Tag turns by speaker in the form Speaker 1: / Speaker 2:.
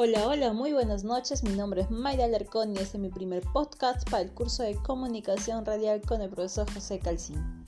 Speaker 1: Hola, hola, muy buenas noches. Mi nombre es Mayra Alarcón y este es mi primer podcast para el curso de comunicación radial con el profesor José Calcín.